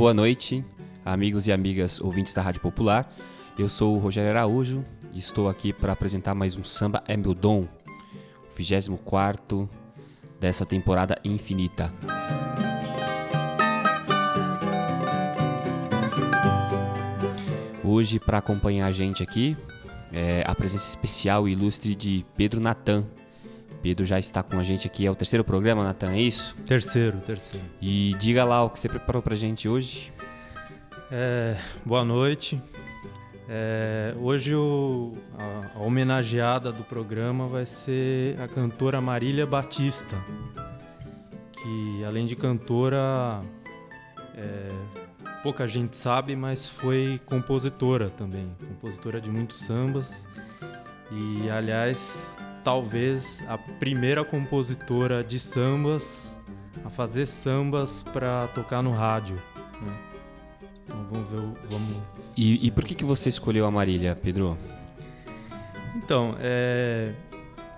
Boa noite, amigos e amigas ouvintes da Rádio Popular. Eu sou o Rogério Araújo e estou aqui para apresentar mais um Samba é Meu Dom, o 24 dessa temporada infinita. Hoje, para acompanhar a gente aqui, é a presença especial e ilustre de Pedro Natan. Pedro já está com a gente aqui, é o terceiro programa, Natan, é isso? Terceiro, terceiro. E diga lá o que você preparou para a gente hoje. É, boa noite. É, hoje o, a, a, homenageada do programa vai ser a cantora Marília Batista, que além de cantora, é, pouca gente sabe, mas foi compositora também, compositora de muitos sambas e aliás talvez a primeira compositora de sambas a fazer sambas para tocar no rádio. Né? Então vamos ver, vamos e, e por que, que você escolheu a Marília, Pedro? Então, é,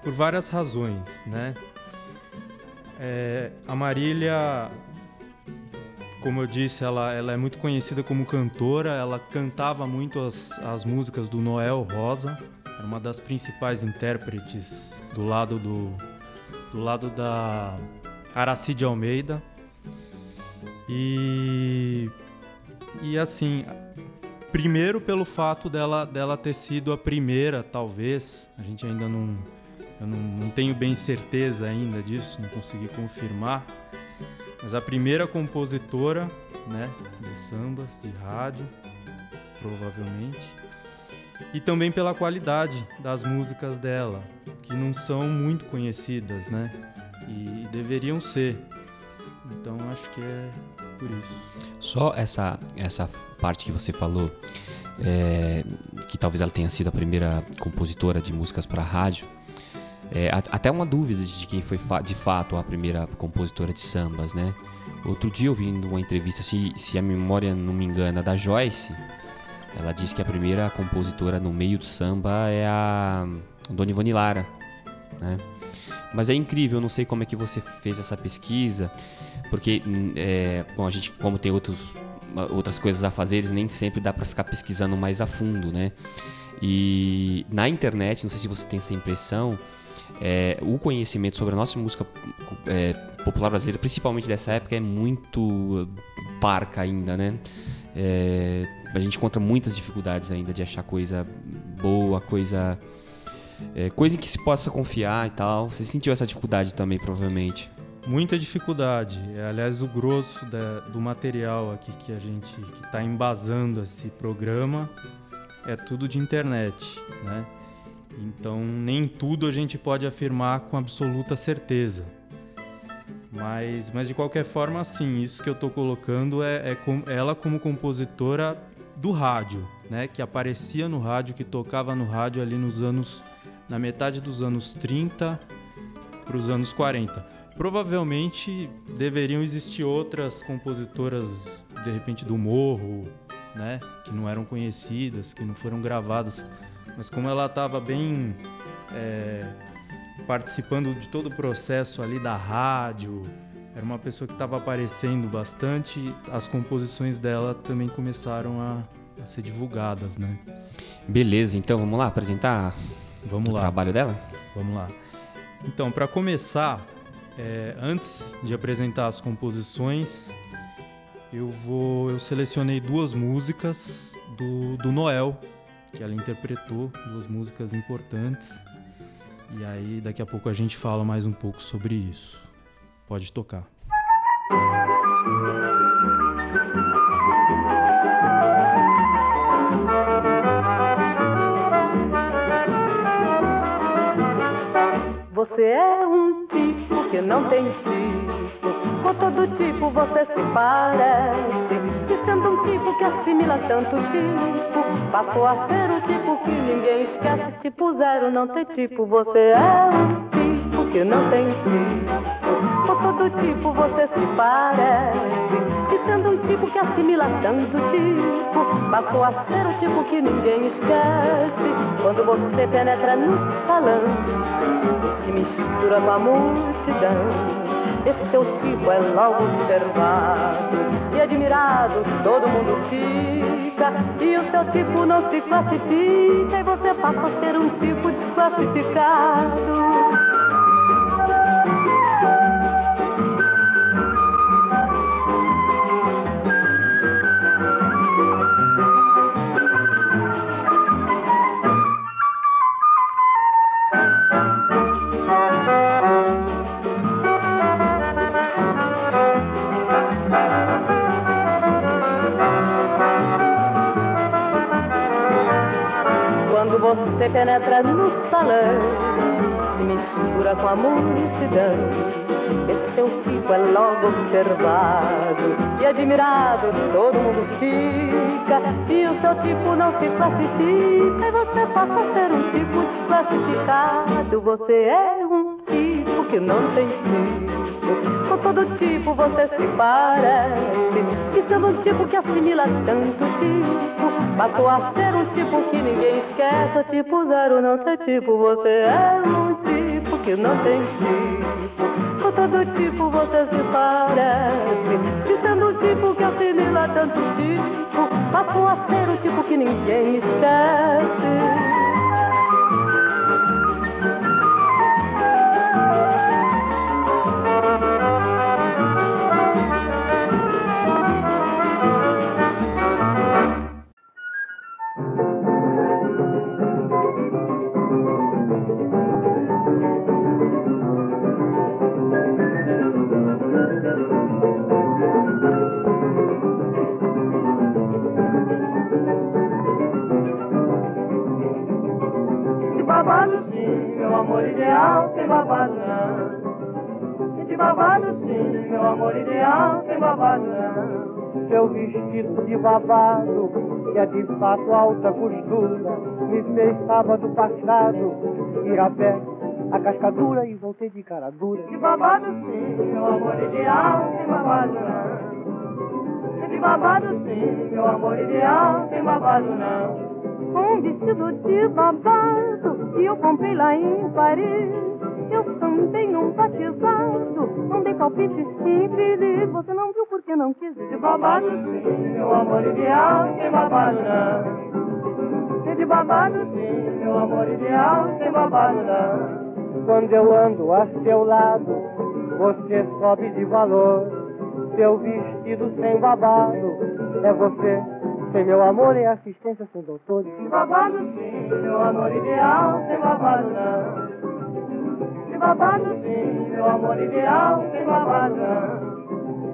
por várias razões, né? É, a Marília, como eu disse, ela, ela é muito conhecida como cantora. Ela cantava muito as, as músicas do Noel Rosa. Era uma das principais intérpretes do lado do, do lado da Aracide Almeida. E e assim, Primeiro pelo fato dela, dela ter sido a primeira, talvez, a gente ainda não. Eu não, não tenho bem certeza ainda disso, não consegui confirmar. Mas a primeira compositora né, de sambas, de rádio, provavelmente. E também pela qualidade das músicas dela, que não são muito conhecidas, né? E, deveriam ser. Então acho que é por isso. Só essa, essa parte que você falou, é, que talvez ela tenha sido a primeira compositora de músicas para rádio, é, até uma dúvida de quem foi de fato a primeira compositora de sambas, né? Outro dia ouvindo uma entrevista, se, se a memória não me engana, da Joyce, ela disse que a primeira compositora no meio do samba é a Dona Ivone Lara, né? Mas é incrível, eu não sei como é que você fez essa pesquisa, porque hum, é, bom, a gente, como tem outros, outras coisas a fazer, nem sempre dá para ficar pesquisando mais a fundo, né? E na internet, não sei se você tem essa impressão, é, o conhecimento sobre a nossa música é, popular brasileira, principalmente dessa época, é muito parca ainda, né? É, a gente encontra muitas dificuldades ainda de achar coisa boa, coisa é, coisa em que se possa confiar e tal. Você sentiu essa dificuldade também, provavelmente? Muita dificuldade. É, aliás, o grosso da, do material aqui que a gente está embasando esse programa é tudo de internet, né? Então, nem tudo a gente pode afirmar com absoluta certeza. Mas, mas de qualquer forma, sim, isso que eu estou colocando é, é com, ela como compositora do rádio, né? Que aparecia no rádio, que tocava no rádio ali nos anos na metade dos anos 30 para os anos 40. Provavelmente deveriam existir outras compositoras, de repente, do morro, né? Que não eram conhecidas, que não foram gravadas. Mas como ela estava bem é, participando de todo o processo ali da rádio, era uma pessoa que estava aparecendo bastante, as composições dela também começaram a, a ser divulgadas, né? Beleza, então vamos lá apresentar Vamos o lá. trabalho dela? Vamos lá. Então, para começar, é, antes de apresentar as composições, eu vou, eu selecionei duas músicas do, do Noel que ela interpretou, duas músicas importantes. E aí, daqui a pouco a gente fala mais um pouco sobre isso. Pode tocar. Você é um tipo que não tem tipo, com todo tipo você se parece. E sendo um tipo que assimila tanto tipo, passou a ser o tipo que ninguém esquece. Tipo zero não tem tipo, você é um tipo que não tem tipo, todo tipo você se parece. E sendo um tipo que assimila tanto tipo, passou a ser o tipo que ninguém esquece. Quando você penetra no salão se mistura com a multidão. esse teu tipo é logo observado e admirado, todo mundo fica. E o seu tipo não se classifica e você passa a ser um tipo desclassificado. Você penetra no salão, se mistura com a multidão. Esse seu tipo é logo observado e admirado, todo mundo fica. E o seu tipo não se classifica, e você passa a ser um tipo desclassificado. Você é um tipo que não tem tipo, com todo tipo você se parece. E sendo um tipo que assimila tanto tipo, Passou a ser um tipo que ninguém esquece. Tipo zero não tem tipo, você é um tipo que não tem tipo. Com todo tipo você se parece. E sendo um tipo que assimila tanto tipo, passou a ser um tipo que ninguém esquece. Vestido de babado, que é de fato alta costura, me fez sábado passado ir a pé a cascadura e voltei de cara dura. De babado sim, meu amor ideal, sem babado não. De babado sim, meu amor ideal, sem babado não. Um vestido de babado que eu comprei lá em Paris eu também num batizado, não dei palpite infeliz. Você não viu porque não quis De babado sim, meu amor ideal, sem babado não. De babado sim, meu amor ideal, sem babado não. Quando eu ando a seu lado, você sobe de valor. Seu vestido sem babado, é você. Sem meu amor e assistência sem doutor. De babado sim, meu amor ideal, sem babado não babado sim, meu amor ideal sem babado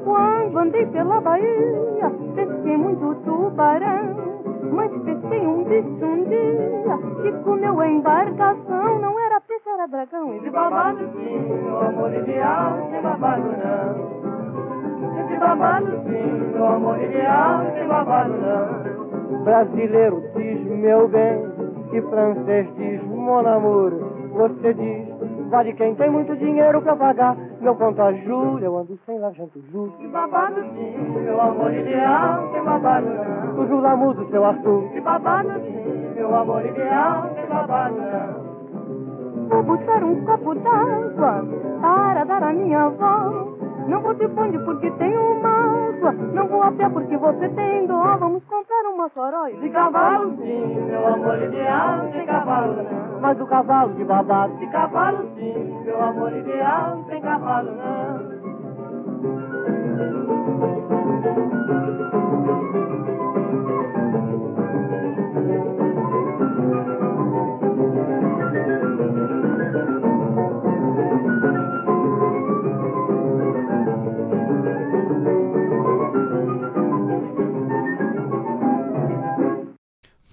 Quando andei pela Bahia, pesquei muito tubarão. Mas pesquei um bicho um dia que comeu a embarcação. Não era peixe, era dragão. De babado sim, meu amor ideal sem babado não. De babado sim, meu amor ideal sem babado não. Brasileiro diz meu bem e francês diz mon amour. Você diz Vale quem tem muito dinheiro pra pagar. Meu conto a juro, eu ando sem largento juros. Que babado sim, meu amor ideal, sem babado não. O jura mudo, seu Arthur. Que babado sim, meu amor ideal, sem babado não. Vou buscar um copo d'água para dar a minha voz. Não vou de bonde porque tenho mágoa. Não vou a pé porque você tem dó. Vamos comprar uma faróis. De cavalo sim, meu amor ideal, de cavalo não. Mas o cavalo de babado. De cavalo sim, meu amor ideal, sem cavalo não.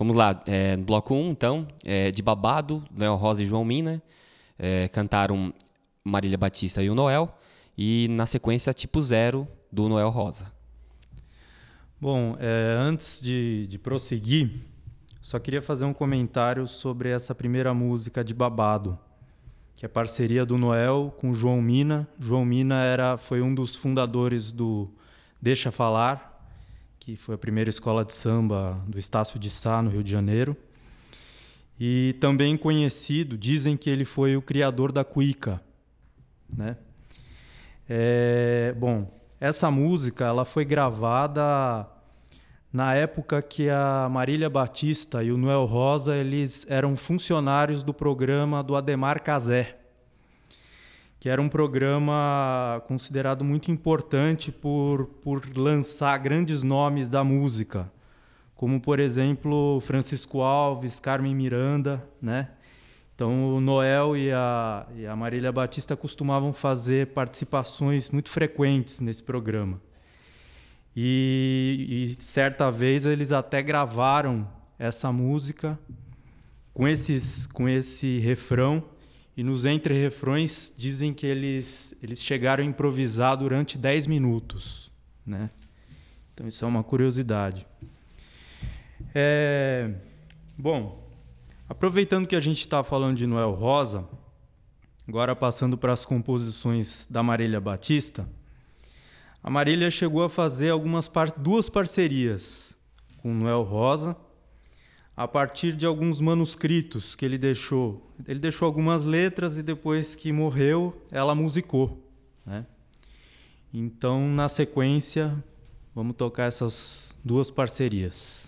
Vamos lá, é, no bloco 1, um, então, é, de Babado, Noel Rosa e João Mina, é, cantaram Marília Batista e o Noel, e na sequência, Tipo Zero, do Noel Rosa. Bom, é, antes de, de prosseguir, só queria fazer um comentário sobre essa primeira música de Babado, que é parceria do Noel com João Mina. João Mina era, foi um dos fundadores do Deixa Falar, que foi a primeira escola de samba do Estácio de Sá, no Rio de Janeiro. E também conhecido, dizem que ele foi o criador da cuica. Né? É, bom, essa música ela foi gravada na época que a Marília Batista e o Noel Rosa eles eram funcionários do programa do Ademar Cazé, que era um programa considerado muito importante por, por lançar grandes nomes da música, como por exemplo Francisco Alves, Carmen Miranda, né? Então o Noel e a, e a Marília Batista costumavam fazer participações muito frequentes nesse programa. E, e certa vez eles até gravaram essa música com, esses, com esse refrão e nos entre-refrões dizem que eles, eles chegaram a improvisar durante 10 minutos. Né? Então isso é uma curiosidade. É... Bom, Aproveitando que a gente está falando de Noel Rosa, agora passando para as composições da Marília Batista, a Marília chegou a fazer algumas par duas parcerias com Noel Rosa, a partir de alguns manuscritos que ele deixou. Ele deixou algumas letras e depois que morreu, ela musicou. Né? Então, na sequência, vamos tocar essas duas parcerias.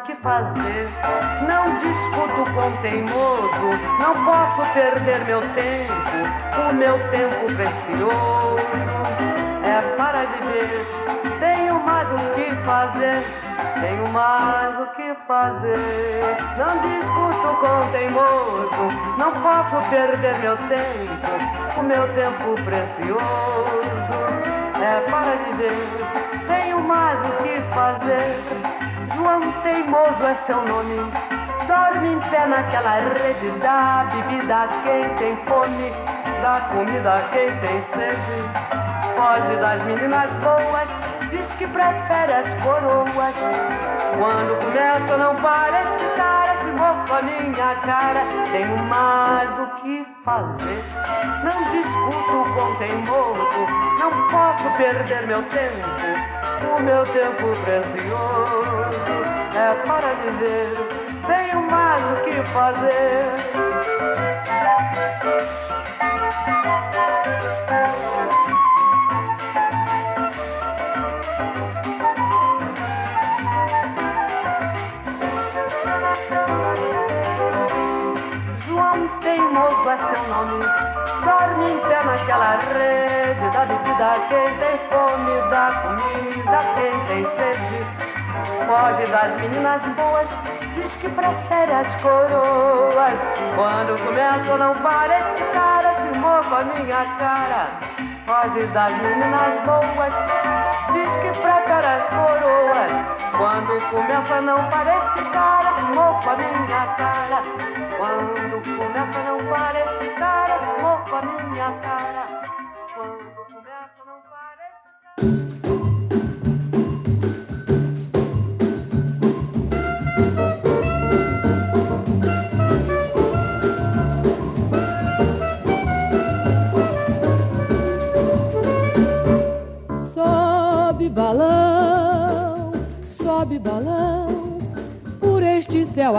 Que fazer. Não discuto com teimoso, não posso perder meu tempo, o meu tempo precioso. É para viver, tenho mais o que fazer, tenho mais o que fazer. Não discuto com teimoso, não posso perder meu tempo, o meu tempo precioso. É para viver, tenho mais o que fazer. João Teimoso é seu nome. Dorme em pé naquela rede, dá bebida a quem tem fome, dá comida a quem tem sede. Foge das meninas boas, diz que prefere as coroas. Quando começa não para esse cara, se mofa a minha cara. Tenho mais o que fazer, não discuto com teimoso, não posso perder meu tempo o meu tempo precioso é para viver, tenho mais o que fazer. Teimoso é seu nome, dorme em pé naquela rede da bebida quem tem fome, da comida quem tem sede. Foge das meninas boas, diz que prefere as coroas. Quando começa não para esse cara, se move a minha cara. Foge das meninas boas, diz que prefere as coroas. Quando começa não para esse cara, se move a minha cara. Quando começa não para esse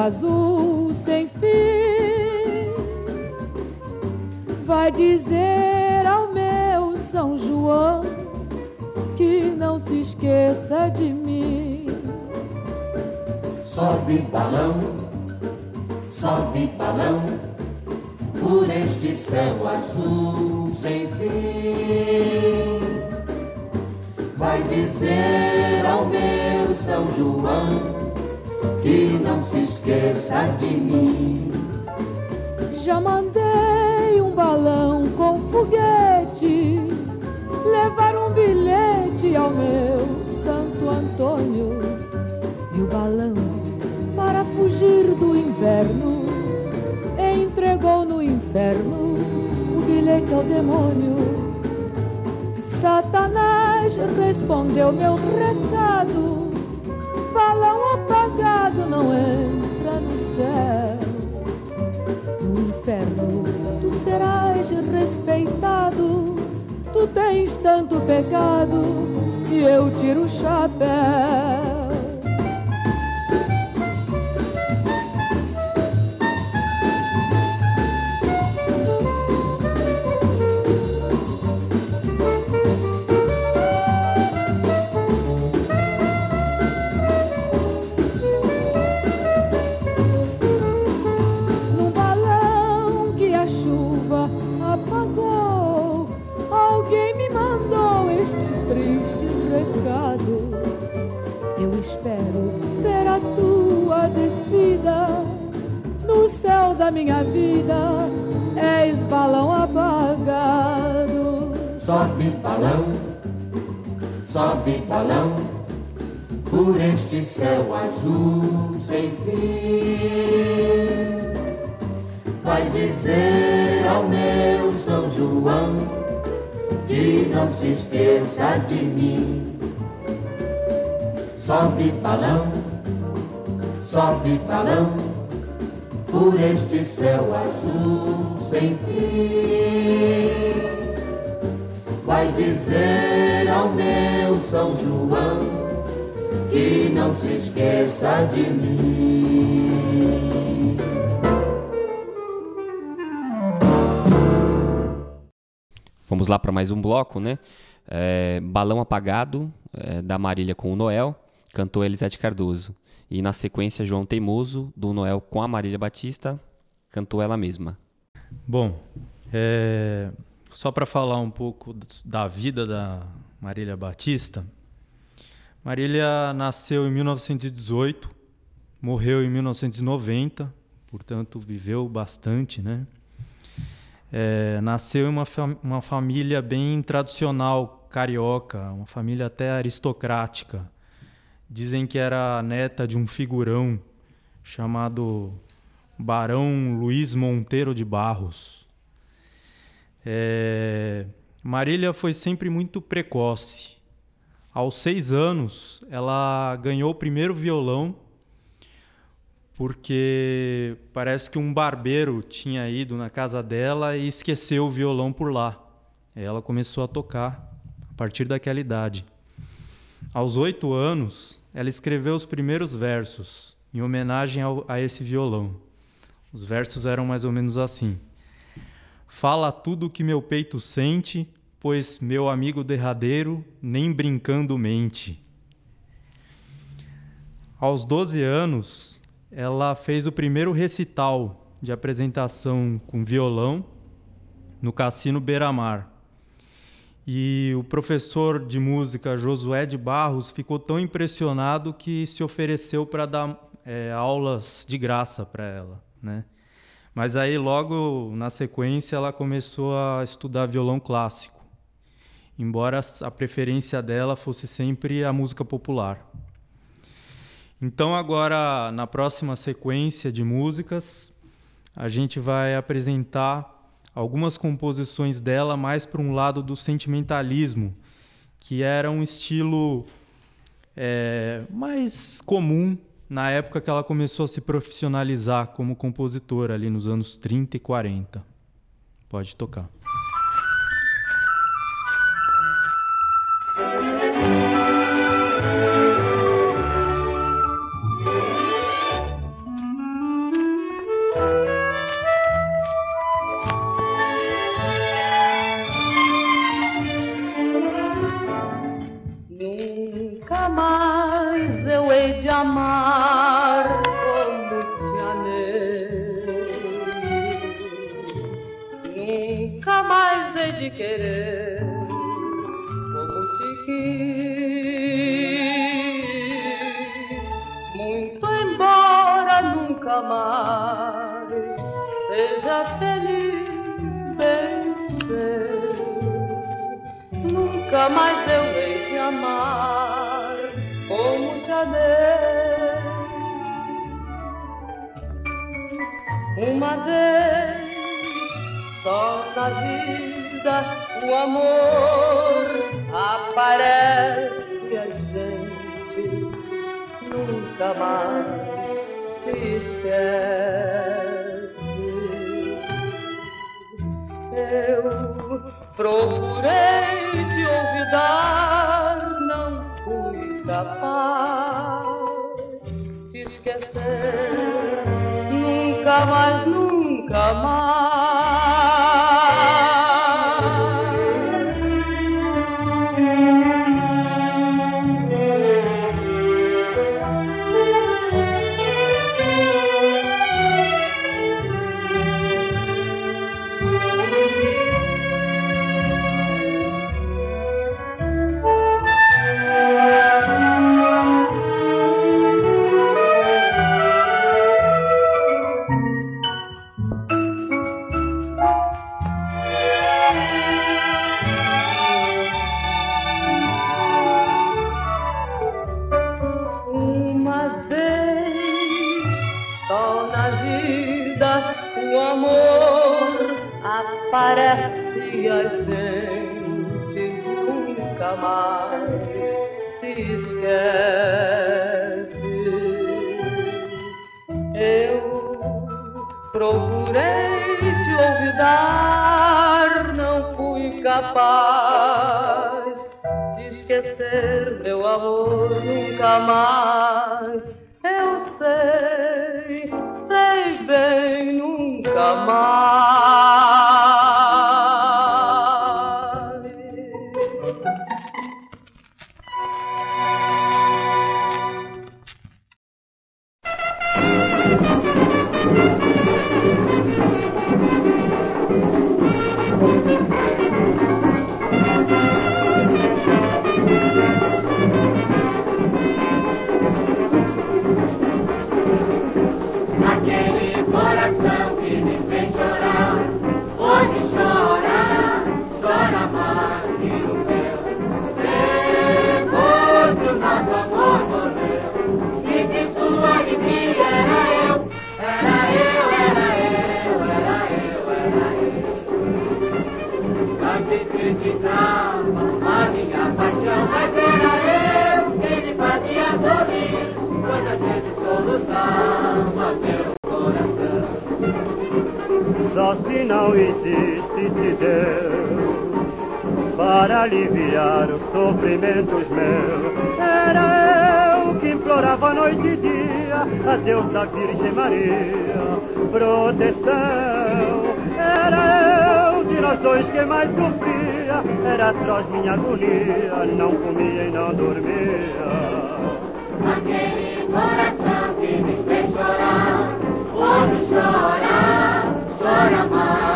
azul sem fim. Vai dizer ao meu São João que não se esqueça de mim. Sobe balão, sobe balão por este céu azul sem fim. Vai dizer ao meu São João Sobe balão, sobe balão, por este céu azul sem fim. Vai dizer ao meu São João que não se esqueça de mim. Sobe balão, sobe balão, por este céu azul sem fim. Vai dizer ao meu São João que não se esqueça de mim. Fomos lá para mais um bloco, né? É, Balão Apagado, é, da Marília com o Noel, cantou Elisete Cardoso. E na sequência, João Teimoso, do Noel com a Marília Batista, cantou ela mesma. Bom, é, só para falar um pouco da vida da Marília Batista. Marília nasceu em 1918, morreu em 1990, portanto viveu bastante, né? É, nasceu em uma, fam uma família bem tradicional carioca, uma família até aristocrática. Dizem que era neta de um figurão chamado Barão Luiz Monteiro de Barros. É, Marília foi sempre muito precoce. Aos seis anos, ela ganhou o primeiro violão porque parece que um barbeiro tinha ido na casa dela e esqueceu o violão por lá. Ela começou a tocar a partir daquela idade. Aos oito anos, ela escreveu os primeiros versos em homenagem ao, a esse violão. Os versos eram mais ou menos assim: Fala tudo o que meu peito sente, pois meu amigo derradeiro nem brincando mente. Aos 12 anos, ela fez o primeiro recital de apresentação com violão no Cassino Beira-Mar. E o professor de música Josué de Barros ficou tão impressionado que se ofereceu para dar é, aulas de graça para ela, né? Mas aí logo na sequência ela começou a estudar violão clássico, embora a preferência dela fosse sempre a música popular. Então, agora, na próxima sequência de músicas, a gente vai apresentar algumas composições dela mais para um lado do sentimentalismo, que era um estilo é, mais comum na época que ela começou a se profissionalizar como compositora, ali nos anos 30 e 40. Pode tocar. Existisse Deus para aliviar os sofrimentos meus. Era eu que implorava noite e dia a Deus da Virgem Maria proteção. Era eu de nós dois que mais sofria, era atroz minha agonia, não comia e não dormia. Aquele coração que me fez chorar, quando chora, chora mais,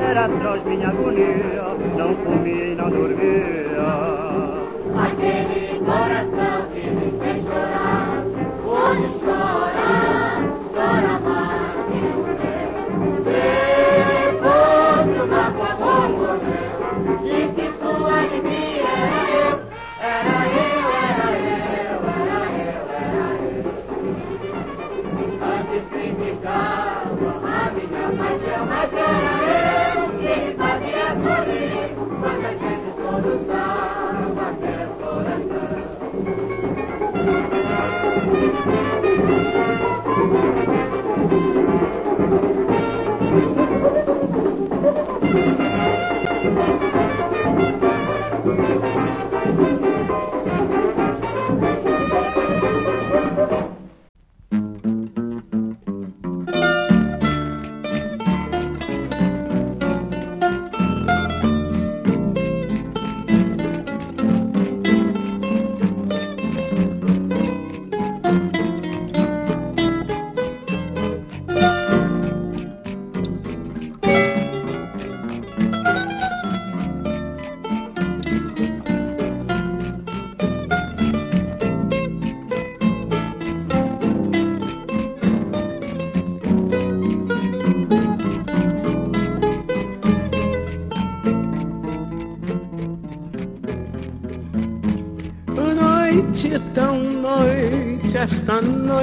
era atroz minha agonia, não comia e não dormia.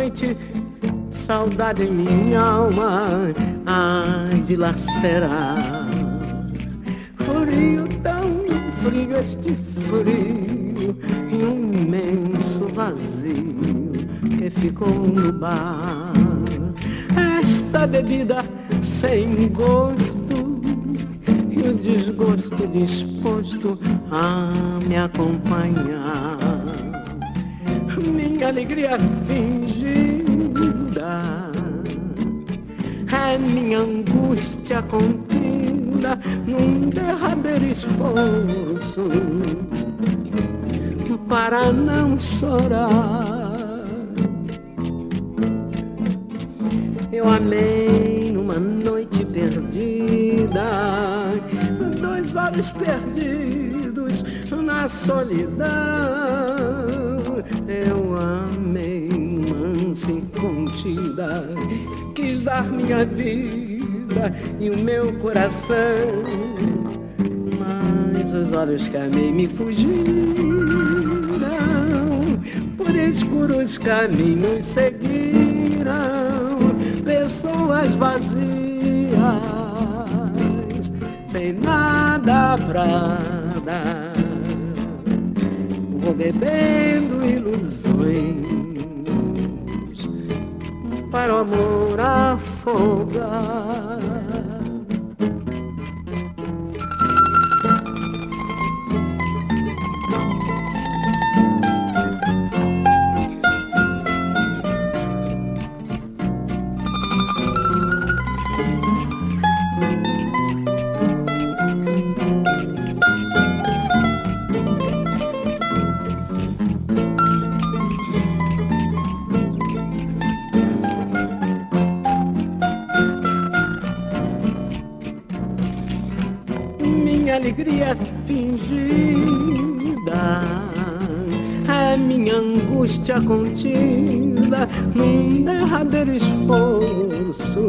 Noite, saudade em minha alma há de lacerar. Frio tão frio, este frio e um imenso vazio que ficou no bar. Esta bebida sem gosto e o desgosto disposto a me acompanhar. Minha alegria fingida é minha angústia contida num derradeiro esforço para não chorar. Eu amei numa noite perdida, dois olhos perdidos na solidão. Minha vida e o meu coração. Mas os olhos que amei me fugiram, por escuros caminhos seguiram, angústia contida num derradeiro esforço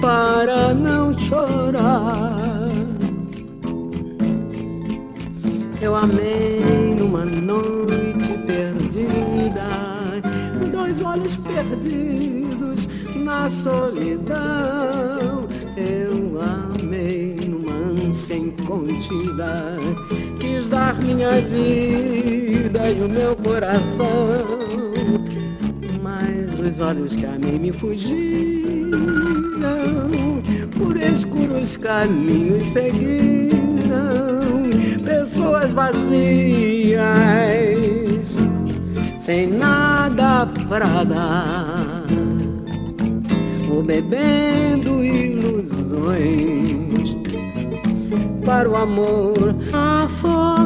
para não chorar. Eu amei numa noite perdida, dois olhos perdidos na solidão. Eu amei numa ânsia incontida, quis dar minha vida e o meu coração. Mas os olhos que amei me fugiram, por escuros caminhos seguiram, pessoas vazias, sem nada pra dar vou bebendo ilusões para o amor afogar.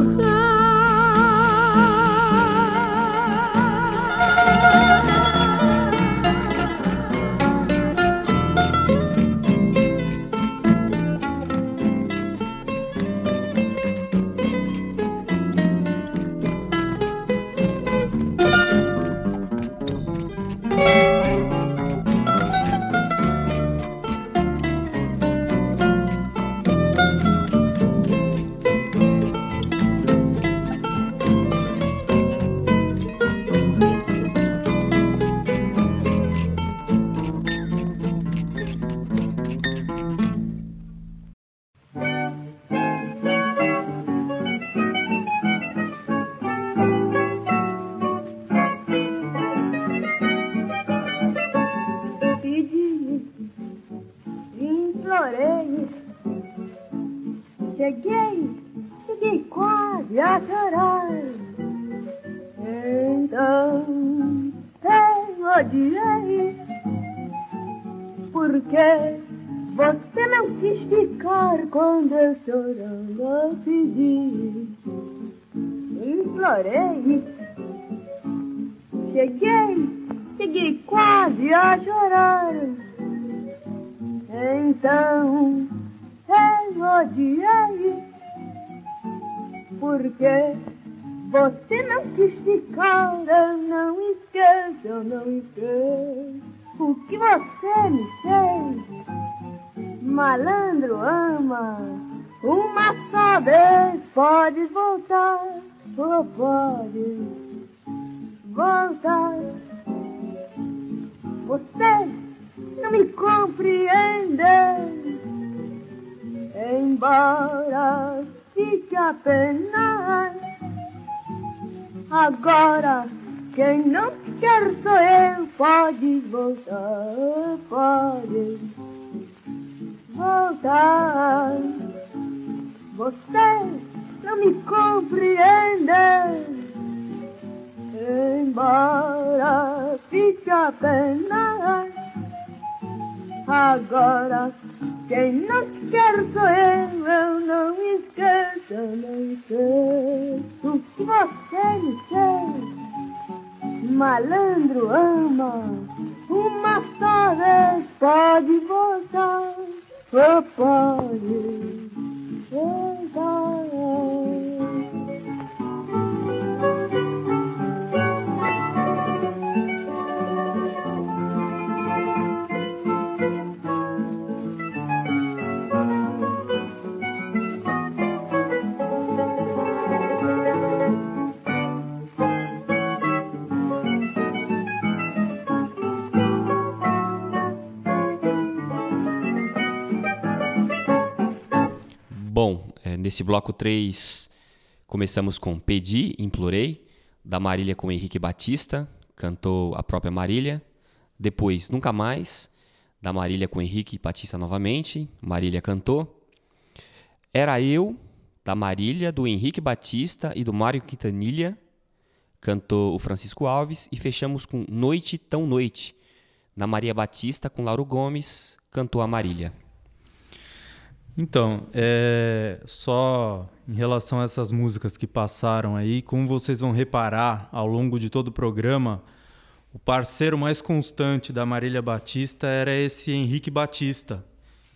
O que você me fez. Malandro ama, uma só vez podes voltar, ou podes voltar. Você não me compreende, embora fique apenas. Agora, quem não quer sou eu, pode voltar, pode voltar. Você não me compreende, embora fique apenas. Agora, quem não quer sou eu, eu não esqueço, não esqueço que você me quer. Malandro ama, uma só vez pode voltar, ou pode voltar. Nesse bloco 3, começamos com Pedi, Implorei, da Marília com Henrique Batista, cantou a própria Marília. Depois, Nunca Mais, da Marília com Henrique Batista novamente, Marília cantou. Era Eu, da Marília, do Henrique Batista e do Mário Quintanilha, cantou o Francisco Alves. E fechamos com Noite Tão Noite, da Maria Batista com Lauro Gomes, cantou a Marília. Então, é, só em relação a essas músicas que passaram aí, como vocês vão reparar ao longo de todo o programa, o parceiro mais constante da Marília Batista era esse Henrique Batista,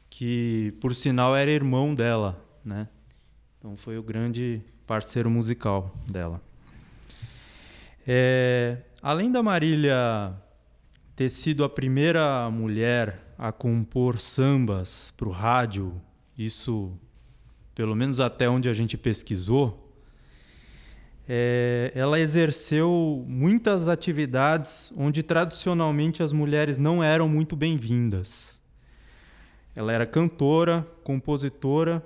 que por sinal era irmão dela, né? Então foi o grande parceiro musical dela. É, além da Marília ter sido a primeira mulher a compor sambas para o rádio isso, pelo menos até onde a gente pesquisou, é, ela exerceu muitas atividades onde tradicionalmente as mulheres não eram muito bem-vindas. Ela era cantora, compositora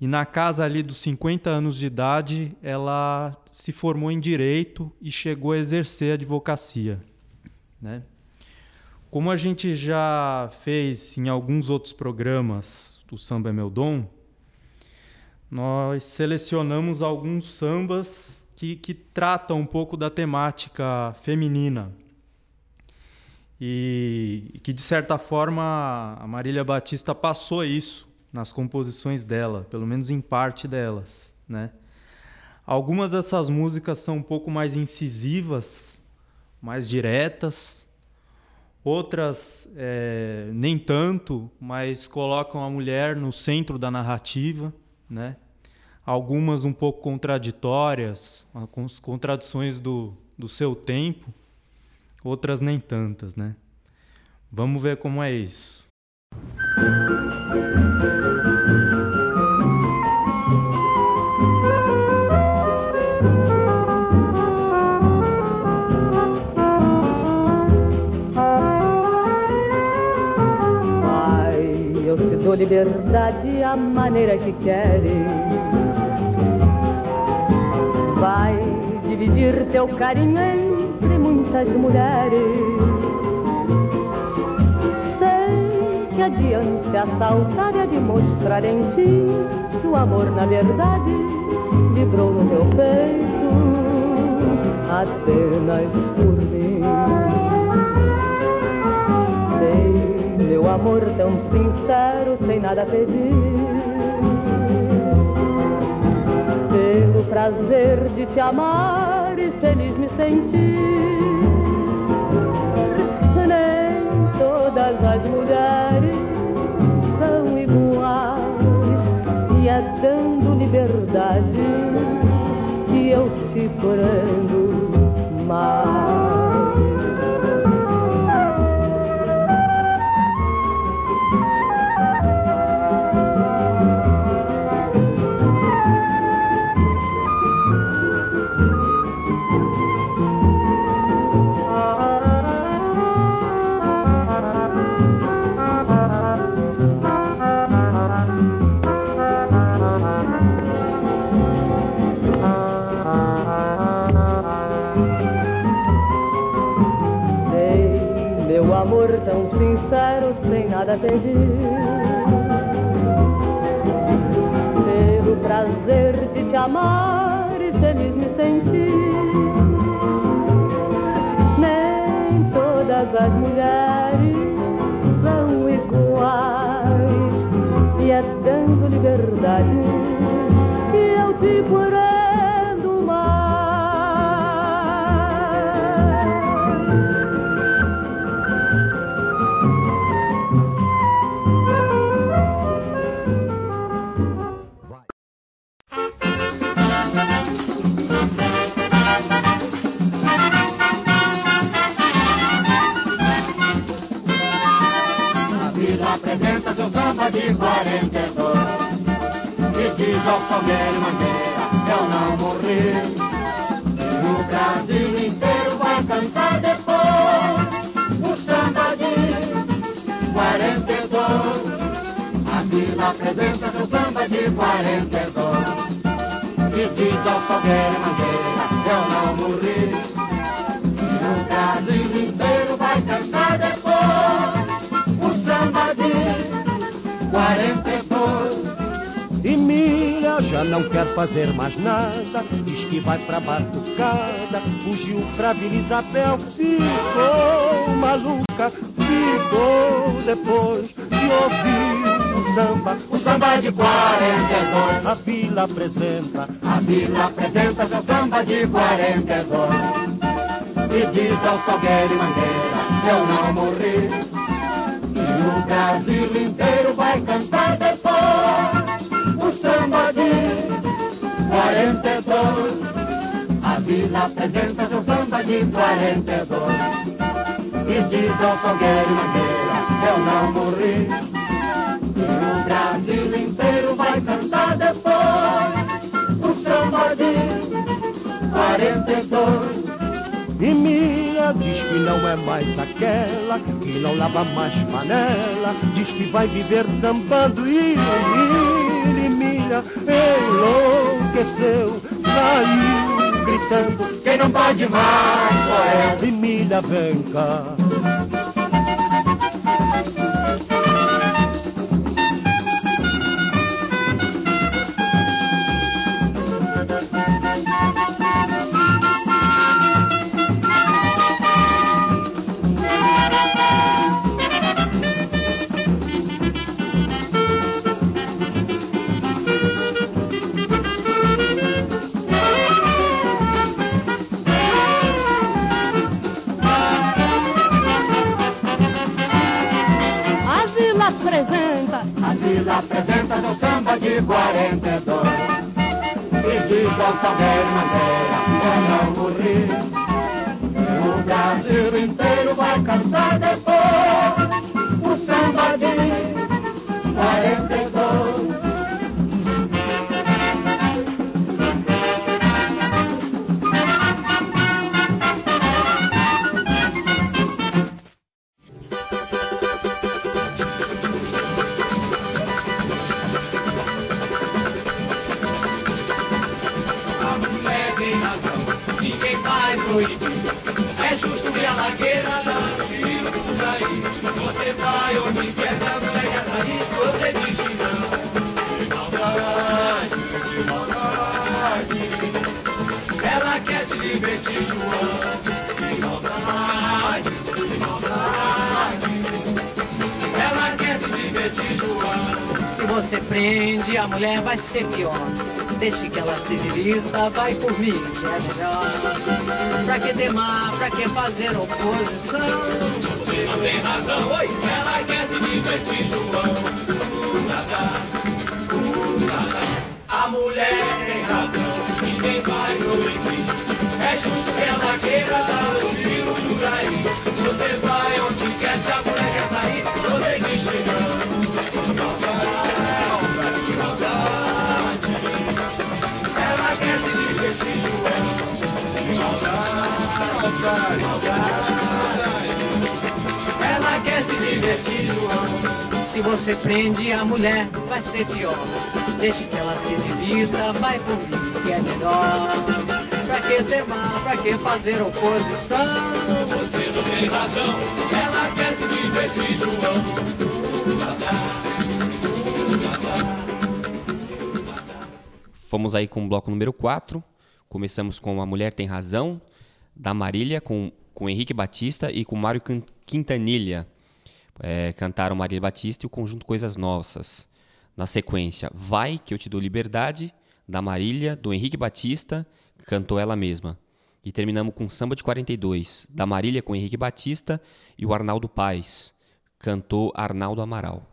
e na casa ali dos 50 anos de idade ela se formou em direito e chegou a exercer a advocacia, né? Como a gente já fez em alguns outros programas do Samba é Meu Dom, nós selecionamos alguns sambas que, que tratam um pouco da temática feminina. E, que, de certa forma, a Marília Batista passou isso nas composições dela, pelo menos em parte delas. Né? Algumas dessas músicas são um pouco mais incisivas, mais diretas, Outras é, nem tanto, mas colocam a mulher no centro da narrativa, né? Algumas um pouco contraditórias, com contradições do, do seu tempo, outras nem tantas, né? Vamos ver como é isso. Liberdade à maneira que queres. Vai dividir teu carinho entre muitas mulheres. Sei que adiante a saudade é de mostrar em ti que o amor, na verdade, vibrou no teu peito apenas por mim. Amor tão sincero, sem nada pedir. Pelo prazer de te amar e feliz me sentir. Nem todas as mulheres são iguais, e é dando liberdade que eu te prendo mais. Pedir. Pelo prazer de te amar e feliz me sentir. Nem todas as mulheres são iguais e é saudade que eu te curando fazer mais nada, diz que vai pra batucada, fugiu pra Vila Isabel, ficou maluca, ficou depois de ouvir o samba, O samba de 42. a vila apresenta, A vila apresenta seu samba de 42. E diz ao Salgueiro e Mangueira, eu não morri. 42. E diz ao Salgueiro Mangueira, eu não morri. E o Brasil inteiro vai cantar depois o samba de 42. e Mira diz que não é mais aquela, que não lava mais panela, diz que vai viver sambando e, e, Mira enlouqueceu, saiu gritando, Quem não pode mais sou Deixe que ela se divirta, vai por mim, que é melhor. Pra que temar, pra que fazer oposição? Você não tem razão, ela quer se divertir, João. Fomos aí com o bloco número 4. Começamos com A Mulher Tem Razão, da Marília, com, com Henrique Batista e com Mário Quin- Quintanilha. É, cantaram Marília Batista e o conjunto Coisas Nossas. Na sequência, Vai que eu te dou liberdade, da Marília, do Henrique Batista, cantou ela mesma. E terminamos com Samba de 42, da Marília com Henrique Batista e o Arnaldo Paz, cantou Arnaldo Amaral.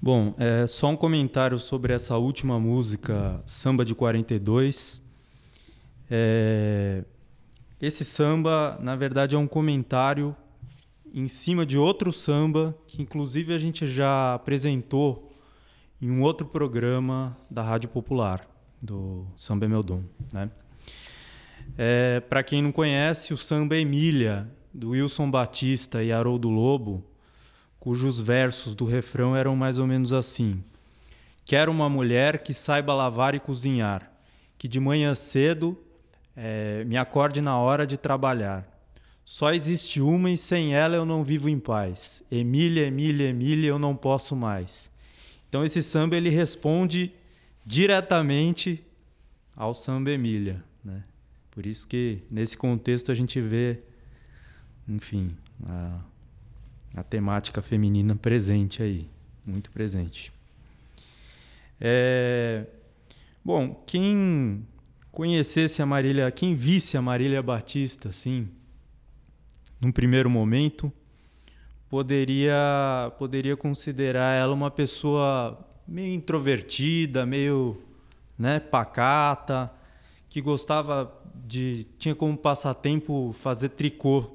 Bom, é, só um comentário sobre essa última música, Samba de 42. É, esse samba, na verdade, é um comentário em cima de outro samba que, inclusive, a gente já apresentou em um outro programa da Rádio Popular, do Samba Emeldon. Né? É, Para quem não conhece, o samba Emília, do Wilson Batista e Haroldo Lobo, cujos versos do refrão eram mais ou menos assim: Quero uma mulher que saiba lavar e cozinhar, que de manhã cedo é, me acorde na hora de trabalhar. Só existe uma e sem ela eu não vivo em paz. Emília, Emília, Emília, eu não posso mais. Então esse samba ele responde diretamente ao samba Emília, né? Por isso que nesse contexto a gente vê, enfim, a, a temática feminina presente aí, muito presente. É, bom, quem conhecesse a Marília, quem visse a Marília Batista, assim, num primeiro momento, poderia poderia considerar ela uma pessoa meio introvertida, meio, né, pacata, que gostava de tinha como passatempo fazer tricô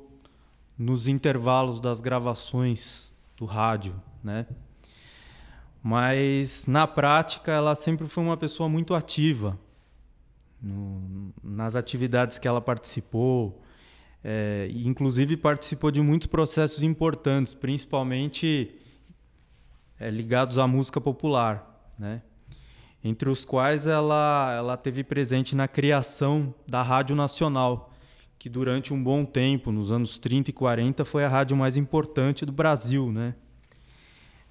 nos intervalos das gravações do rádio, né? Mas na prática ela sempre foi uma pessoa muito ativa no, nas atividades que ela participou, é, inclusive participou de muitos processos importantes, principalmente é, ligados à música popular, né? entre os quais ela, ela teve presente na criação da Rádio Nacional, que durante um bom tempo, nos anos 30 e 40, foi a rádio mais importante do Brasil. Né?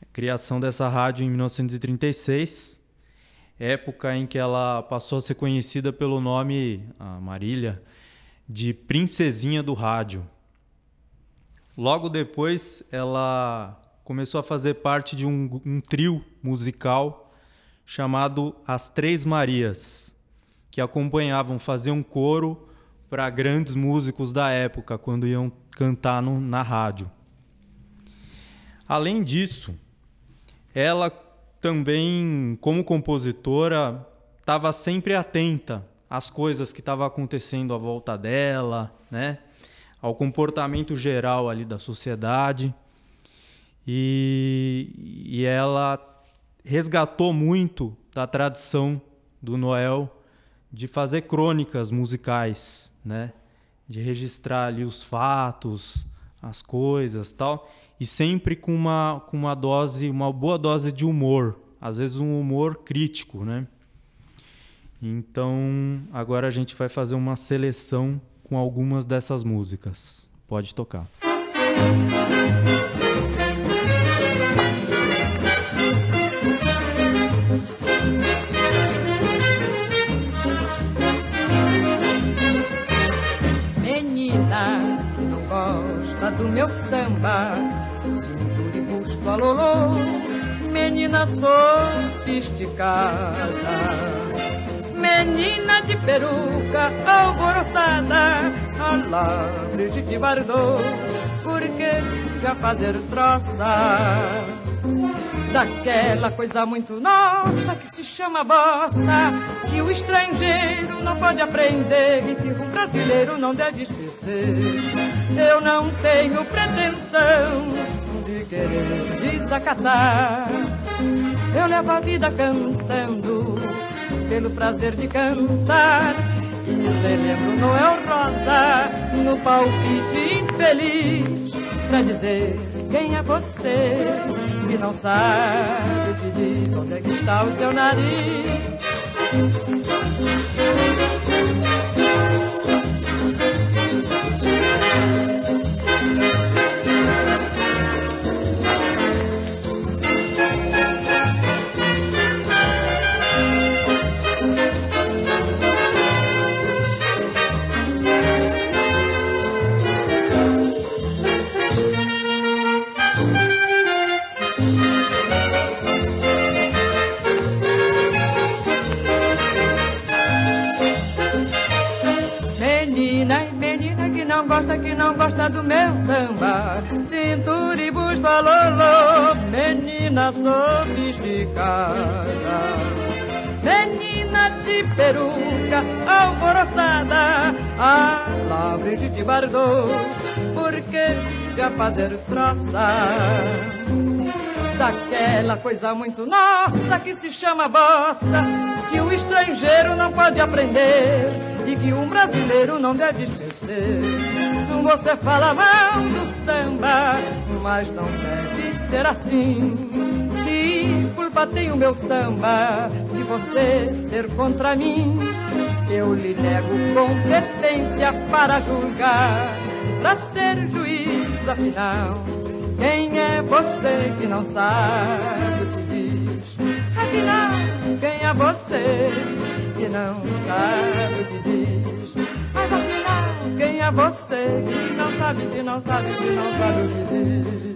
A criação dessa rádio em 1936, época em que ela passou a ser conhecida pelo nome, Marília, de Princesinha do Rádio. Logo depois, ela começou a fazer parte de um, um trio musical chamado As Três Marias, que acompanhavam, faziam coro para grandes músicos da época quando iam cantar no, na rádio. Além disso, ela também, como compositora, estava sempre atenta as coisas que estavam acontecendo à volta dela, né? ao comportamento geral ali da sociedade. E, e ela resgatou muito da tradição do Noel de fazer crônicas musicais, né? De registrar ali os fatos, as coisas, tal, e sempre com uma com uma dose, uma boa dose de humor, às vezes um humor crítico, né? Então, agora a gente vai fazer uma seleção com algumas dessas músicas. Pode tocar. Menina, não gosta do meu samba, cintura e busto alolô, menina sofisticada menina de peruca alvoroçada, alá, Brigitte Bardot, porque já fazer troça daquela coisa muito nossa que se chama bossa, que o estrangeiro não pode aprender e que o brasileiro não deve esquecer. Eu não tenho pretensão de querer desacatar, eu levo a vida cantando pelo prazer de cantar. E relembro Noel Rosa no palpite infeliz pra dizer quem é você que não sabe te diz onde é que está o seu nariz. Gosta, do meu samba. Cintura e busto, alô, menina sofisticada. Menina de peruca alvoroçada, a lá Brigitte Bardot, por que já fazer troça? Daquela coisa muito nossa que se chama bossa, que o estrangeiro não pode aprender e que um brasileiro não deve esquecer. Você fala mal do samba, mas não deve ser assim. Que culpa tem o meu samba de você ser contra mim? Eu lhe nego competência para julgar, para ser juiz, afinal. Quem é você que não sabe o que diz? Afinal, quem é você que não sabe o que diz? Quem é você que não sabe, que não sabe, que não sabe o que diz?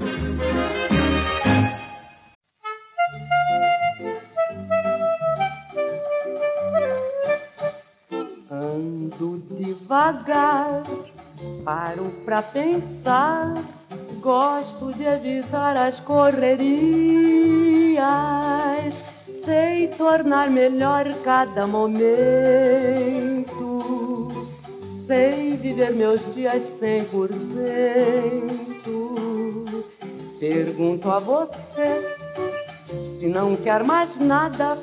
Ando devagar, paro pra pensar. Gosto de evitar as correrias. Sei tornar melhor cada momento. Sei viver meus dias cem por cento. Pergunto a você se não quer mais nada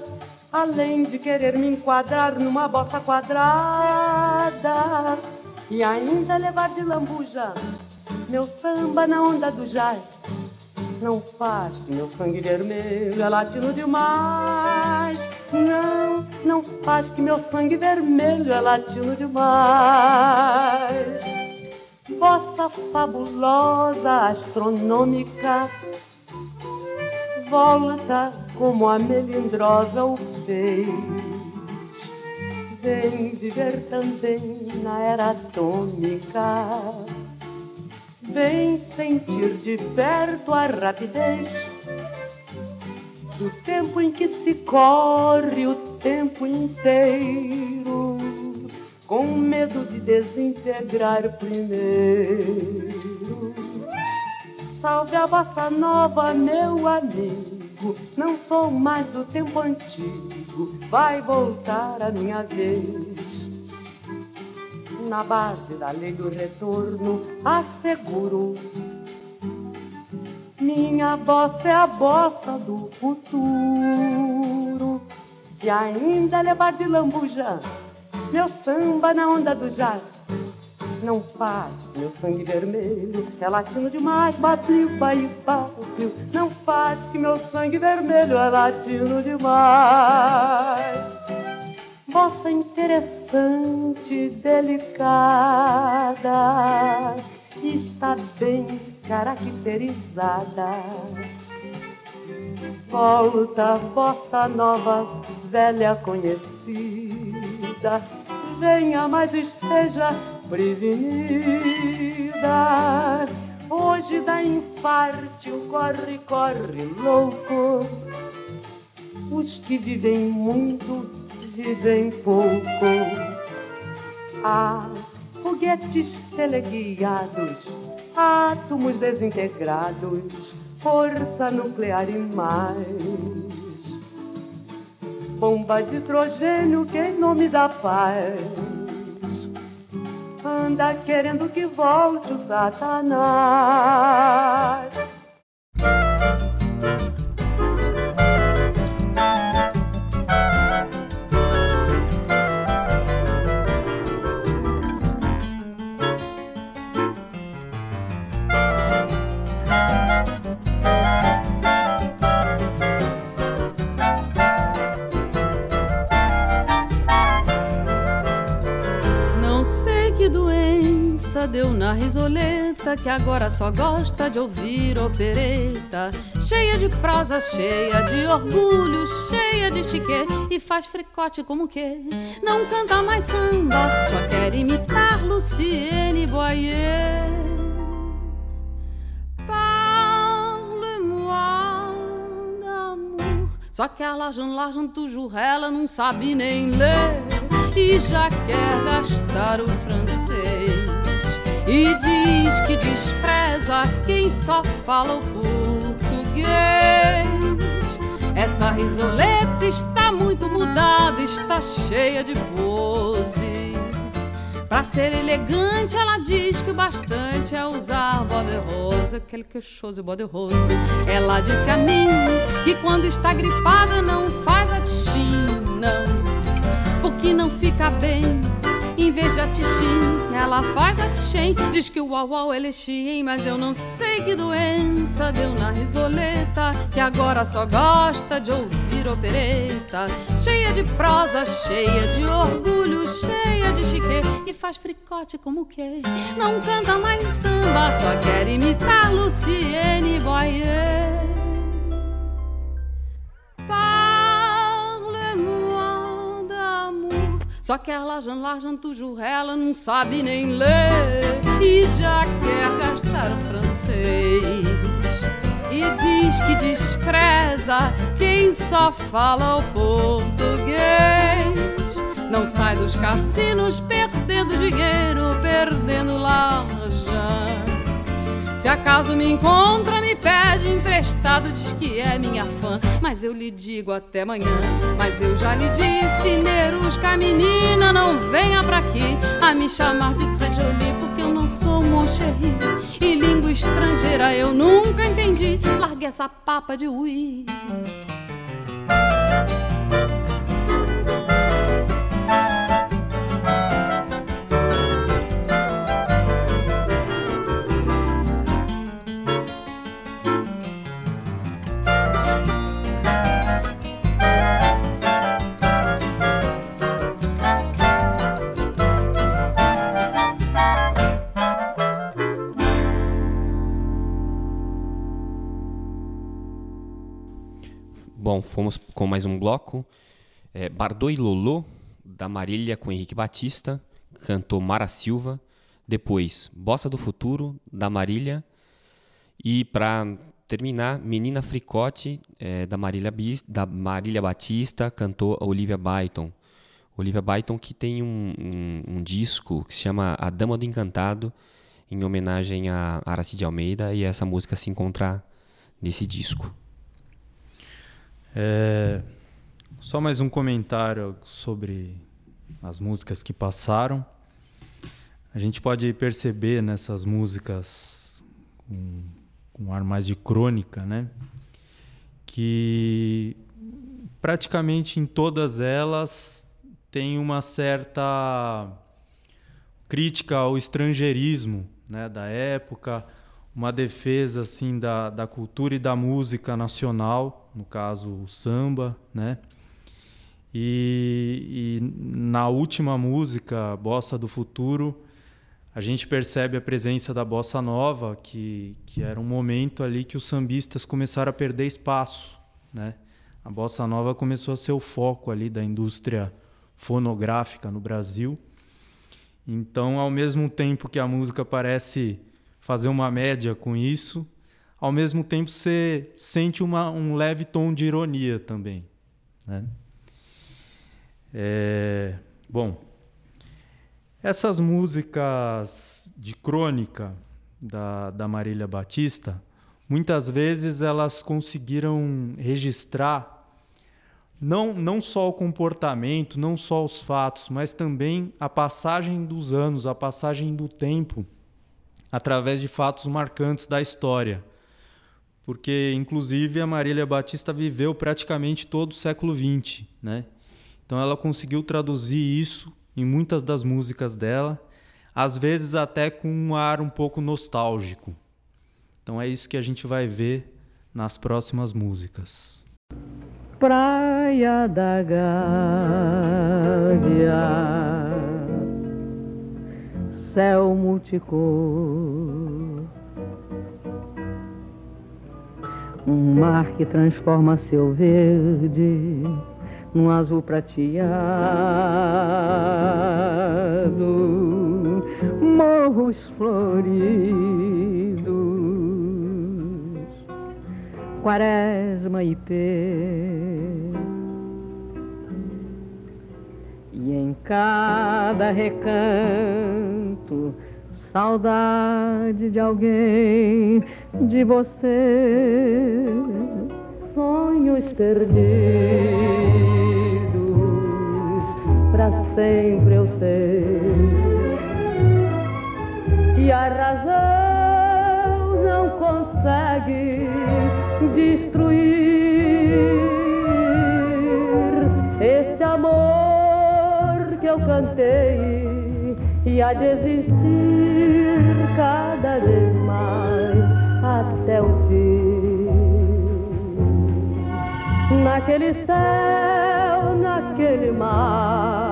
além de querer me enquadrar numa bossa quadrada e ainda levar de lambuja meu samba na onda do jazz. Não faz que meu sangue vermelho é latino demais. Não, não faz que meu sangue vermelho é latino demais. Bossa fabulosa, astronômica, volta como a melindrosa o fez. Vem viver também na era atômica. Vem sentir de perto a rapidez do tempo em que se corre o tempo inteiro, com medo de desintegrar primeiro. Salve a bossa nova, meu amigo, não sou mais do tempo antigo, vai voltar a minha vez. Na base da lei do retorno, asseguro minha bossa é a bossa do futuro. E ainda levar de lambuja meu samba na onda do jazz. Não faz meu sangue vermelho é latino demais, batiu, pai, batiu. Não faz que meu sangue vermelho é latino demais. Bossa interessante, delicada, está bem caracterizada. Volta, bossa nova, velha conhecida, venha, mas esteja prevenida. Hoje dá infarte, o corre, corre louco. Os que vivem muito, vivem pouco. Há foguetes teleguiados átomos desintegrados, força nuclear e mais. Bomba de hidrogênio que em nome da paz anda querendo que volte o Satanás. Deu na risoleta que agora só gosta de ouvir opereta. Cheia de prosa, cheia de orgulho, cheia de chique e faz fricote como que não canta mais samba, só quer imitar Luciene Boyer. Parle-moi d'amour. Só que a l'argent, l'argent toujours, ela não sabe nem ler e já quer gastar o francês e diz que despreza quem só fala o português. Essa risoleta está muito mudada, está cheia de pose. Pra ser elegante, ela diz que o bastante é usar bode rosa, quelque chose bode rosa. Ela disse a mim que quando está gripada não faz a tchim, não, porque não fica bem em vez de ela faz a tixem. Diz que o uau uau é lexim, mas eu não sei que doença deu na risoleta. Que agora só gosta de ouvir opereta. Cheia de prosa, cheia de orgulho, cheia de chique. E faz fricote como que não canta mais samba, só quer imitar Luciene Boyer. Só que ela já largam ela não sabe nem ler e já quer gastar o francês. E diz que despreza quem só fala o português. Não sai dos cassinos perdendo dinheiro, perdendo laranja. Se acaso me encontra, me pede emprestado, diz que é minha fã. Mas eu lhe digo até amanhã. Mas eu já lhe disse, Nerusca, menina, não venha pra aqui a me chamar de très jolie, porque eu não sou mon chéri. E língua estrangeira eu nunca entendi. Largue essa papa de ui. Fomos com mais um bloco. É, Bardot e Lolo, da Marília com Henrique Batista, cantou Mara Silva. Depois, Bossa do Futuro, da Marília. E para terminar, Menina Fricote, é, da, Marília, da Marília Batista, cantou Olivia Byton. Olivia Byton que tem um, um, um, disco que se chama A Dama do Encantado, em homenagem a Aracide Almeida, e essa música se encontra nesse disco. É, só mais um comentário sobre as músicas que passaram. A gente pode perceber nessas músicas com, com um ar mais de crônica, né? Que praticamente em todas elas tem uma certa crítica ao estrangeirismo né, da época, uma defesa assim da, da cultura e da música nacional, no caso o samba, né? E, e, na última música, Bossa do Futuro, a gente percebe a presença da bossa nova, que, que era um momento ali que os sambistas começaram a perder espaço, né? A bossa nova começou a ser o foco ali da indústria fonográfica no Brasil. Então, ao mesmo tempo que a música parece fazer uma média com isso, ao mesmo tempo você sente uma, um leve tom de ironia também. Né? É, bom, essas músicas de crônica da, da Marília Batista, muitas vezes elas conseguiram registrar não, não só o comportamento, não só os fatos, mas também a passagem dos anos, a passagem do tempo através de fatos marcantes da história. Porque, inclusive, a Marília Batista viveu praticamente todo o século XX. Né? Então, ela conseguiu traduzir isso em muitas das músicas dela, às vezes até com um ar um pouco nostálgico. Então, é isso que a gente vai ver nas próximas músicas. Praia da Gávea céu multicor. Um mar que transforma seu verde num azul prateado. Morros floridos, quaresma e pé E em cada recanto saudade de alguém, de você, sonhos perdidos, para sempre eu sei. E a razão não consegue destruir este amor que eu cantei e a desistir cada vez mais até o fim. Naquele céu, naquele mar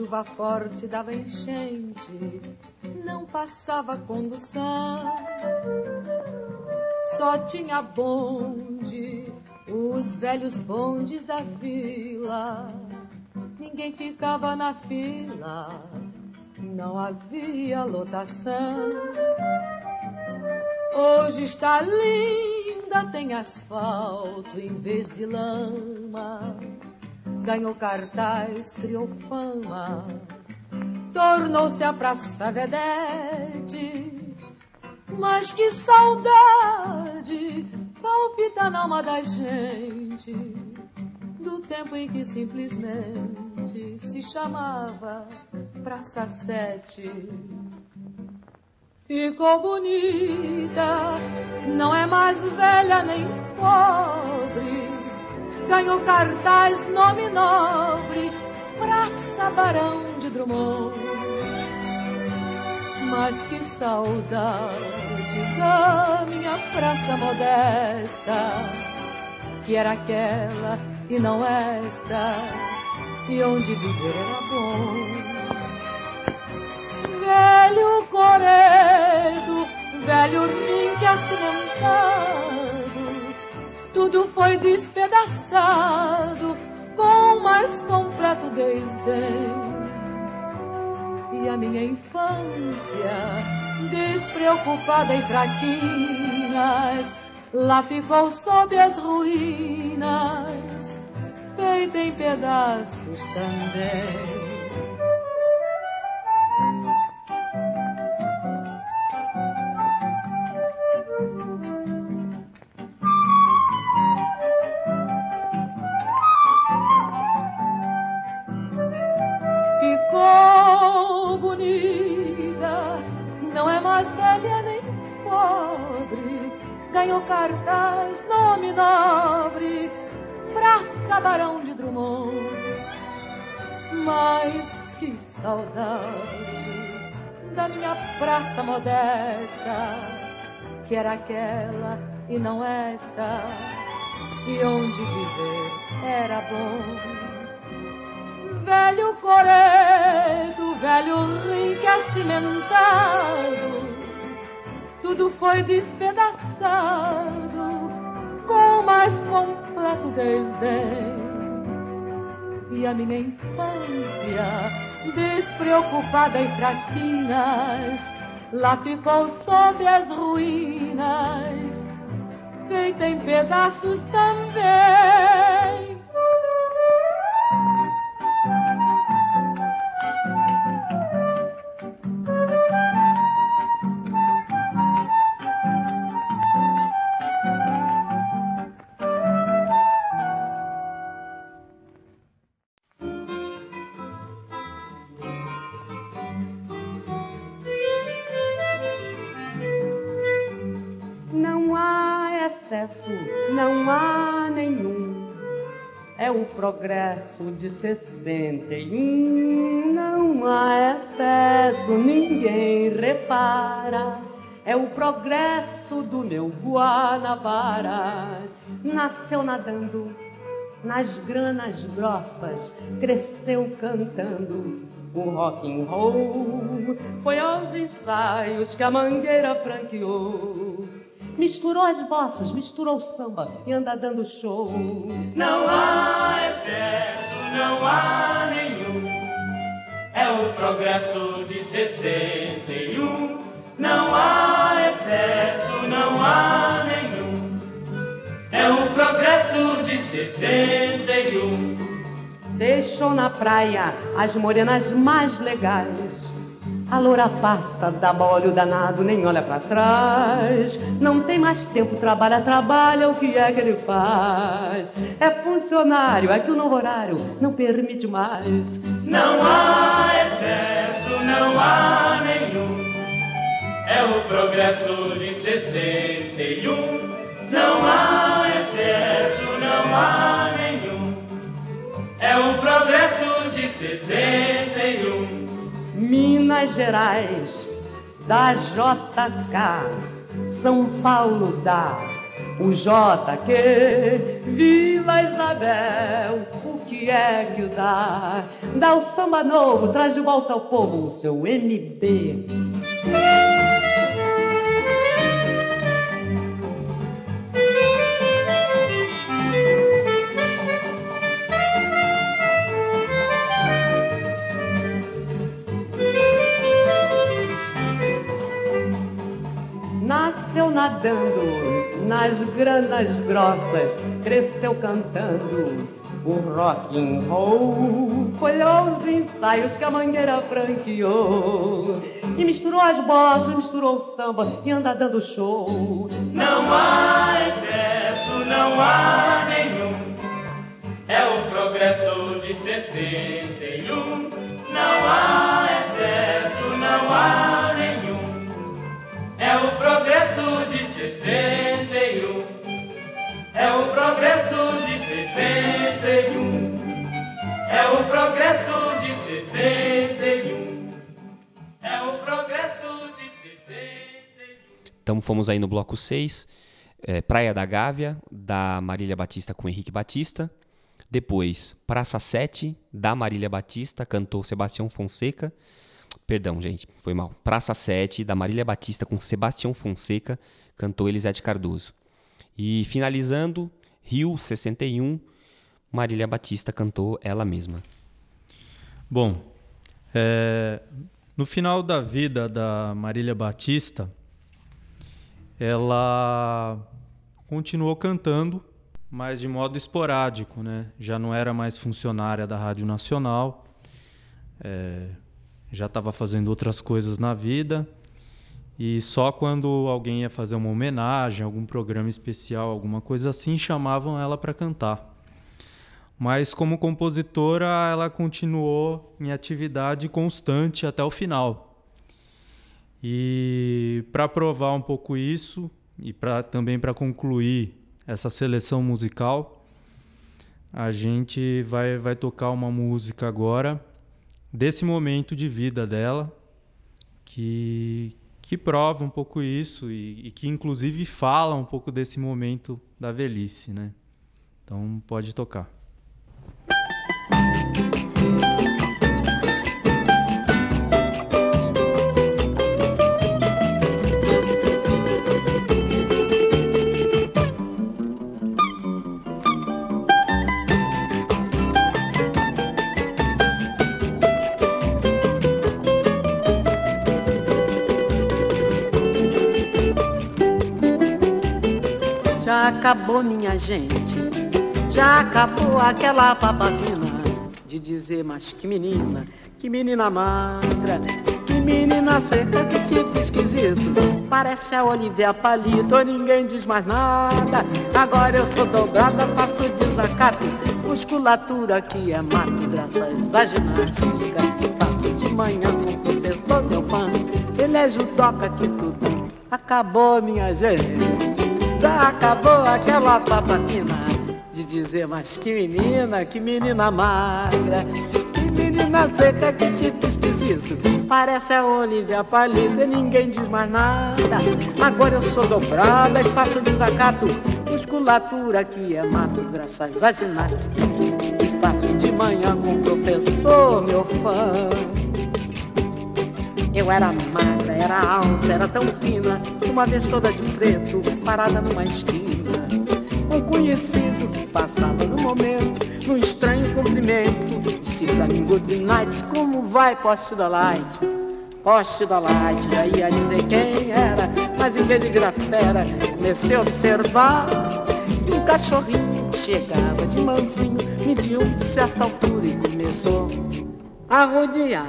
chuva forte dava enchente, não passava condução. Só tinha bonde, os velhos bondes da vila. Ninguém ficava na fila, não havia lotação. Hoje está linda, tem asfalto em vez de lama ganhou cartaz, criou fama, tornou-se a Praça Vedete. Mas que saudade palpita na alma da gente do tempo em que simplesmente se chamava Praça Sete. Ficou bonita, não é mais velha nem pobre ganhou cartaz nome nobre, Praça Barão de Drummond. Mas que saudade da minha praça modesta, que era aquela e não esta, e onde viver era bom. Velho Coredo, velho rinque acimentado, tudo foi despedaçado com o mais completo desdém. E a minha infância, despreocupada em fraquinhas, lá ficou sob as ruínas, feita em pedaços também. Ganhou cartaz, nome nobre, Praça Barão de Drummond. Mas que saudade da minha praça modesta, que era aquela e não esta, e onde viver era bom. velho coreto, velho rim que é cimentado, tudo foi despedaçado com o mais completo desdém. E a minha infância, despreocupada em traquinas, lá ficou sob as ruínas. Quem tem pedaços também progresso de 61 não há excesso, ninguém repara. É o progresso do meu Guanabara. Nasceu nadando nas granas grossas, cresceu cantando o rock and roll. Foi aos ensaios que a mangueira franqueou misturou as bossas, misturou o samba e anda dando show. Não há excesso, não há nenhum. É o progresso de 61. Não há excesso, não há nenhum. É o progresso de 61. Deixou na praia as morenas mais legais a loura passa, dá molho danado, nem olha para trás. Não tem mais tempo, trabalha, trabalha, o que é que ele faz? É funcionário, é que o novo horário não permite mais. Não há excesso, não há nenhum. É o progresso de 61. Não há excesso, não há nenhum. É o progresso de 61. Minas Gerais, da JK, São Paulo dá o JQ, Vila Isabel, o que é que dá? Dá o samba novo, traz de volta ao povo o seu MB. Nadando nas granas grossas, cresceu cantando o rock and roll. Olhou os ensaios que a mangueira franqueou e misturou as bossas, misturou o samba e anda dando show. Não há excesso, não há nenhum. É o progresso de 61. Não há excesso, não há nenhum. É o progresso de 61. É o progresso de 61. É o progresso de 61. É o progresso de 61. Então fomos aí no bloco 6. É, Praia da Gávea, da Marília Batista com Henrique Batista. Depois, Praça 7, da Marília Batista, cantou Sebastião Fonseca. Perdão, gente, foi mal. Praça 7, da Marília Batista com Sebastião Fonseca, cantou Elisete Cardoso. E finalizando, Rio 61, Marília Batista cantou ela mesma. Bom, é, no final da vida da Marília Batista, ela continuou cantando, mas de modo esporádico, né? Já não era mais funcionária da Rádio Nacional. É, já estava fazendo outras coisas na vida. E só quando alguém ia fazer uma homenagem, algum programa especial, alguma coisa assim, chamavam ela para cantar. Mas como compositora, ela continuou em atividade constante até o final. E para provar um pouco isso e para também para concluir essa seleção musical, a gente vai vai tocar uma música agora desse momento de vida dela, que, que prova um pouco isso e, e que inclusive fala um pouco desse momento da velhice, né? Então pode tocar. Acabou, minha gente. Já acabou aquela papavina de dizer, mas que menina, que menina magra, que menina seca, que tipo esquisito. Parece a Olivia Palito, ninguém diz mais nada. Agora eu sou dobrada, faço desacato. Musculatura que é mato, graças à ginástica. Faço de manhã com o professor fã. Ele é judoca que tudo acabou, minha gente. Acabou aquela papavina de dizer, mas que menina, que menina magra, que menina seca, que tipo esquisito. Parece a Olivia Palito e ninguém diz mais nada. Agora eu sou dobrada e faço desacato. Musculatura que é mato, graças à ginástica. Que faço de manhã com o professor, meu fã. Eu era magra, era alta, era tão fina, uma vez toda de preto, parada numa esquina. Um conhecido que passava no momento, num estranho cumprimento, disse pra mim good night, como vai, poste da light? Poste da light, aí ia dizer quem era, mas em vez de virar fera, comecei a observar que um cachorrinho chegava de mansinho, mediu de certa altura e começou a rodear,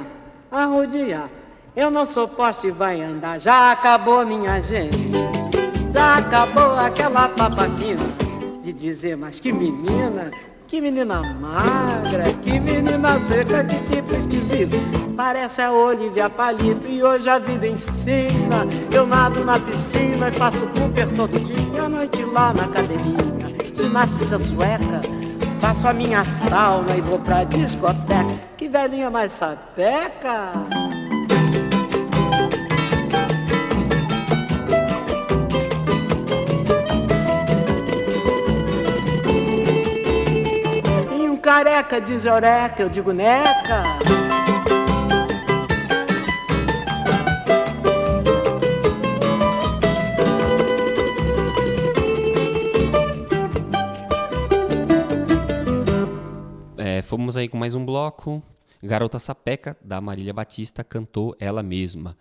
a rodear. Eu não sou poste e vai andar, já acabou minha gente, já acabou aquela papaquina de dizer, mas que menina, que menina magra, que menina seca, que tipo esquisito. Parece a Olivia Palito e hoje a vida ensina. Eu nado na piscina e faço Cooper todo dia, à noite lá na academia. Ginástica sueca, faço a minha sauna e vou pra discoteca. Que velhinha mais sapeca! Careca diz eureka, eu digo neca. É, fomos aí com mais um bloco. Garota Sapeca, da Marília Batista, cantou ela mesma.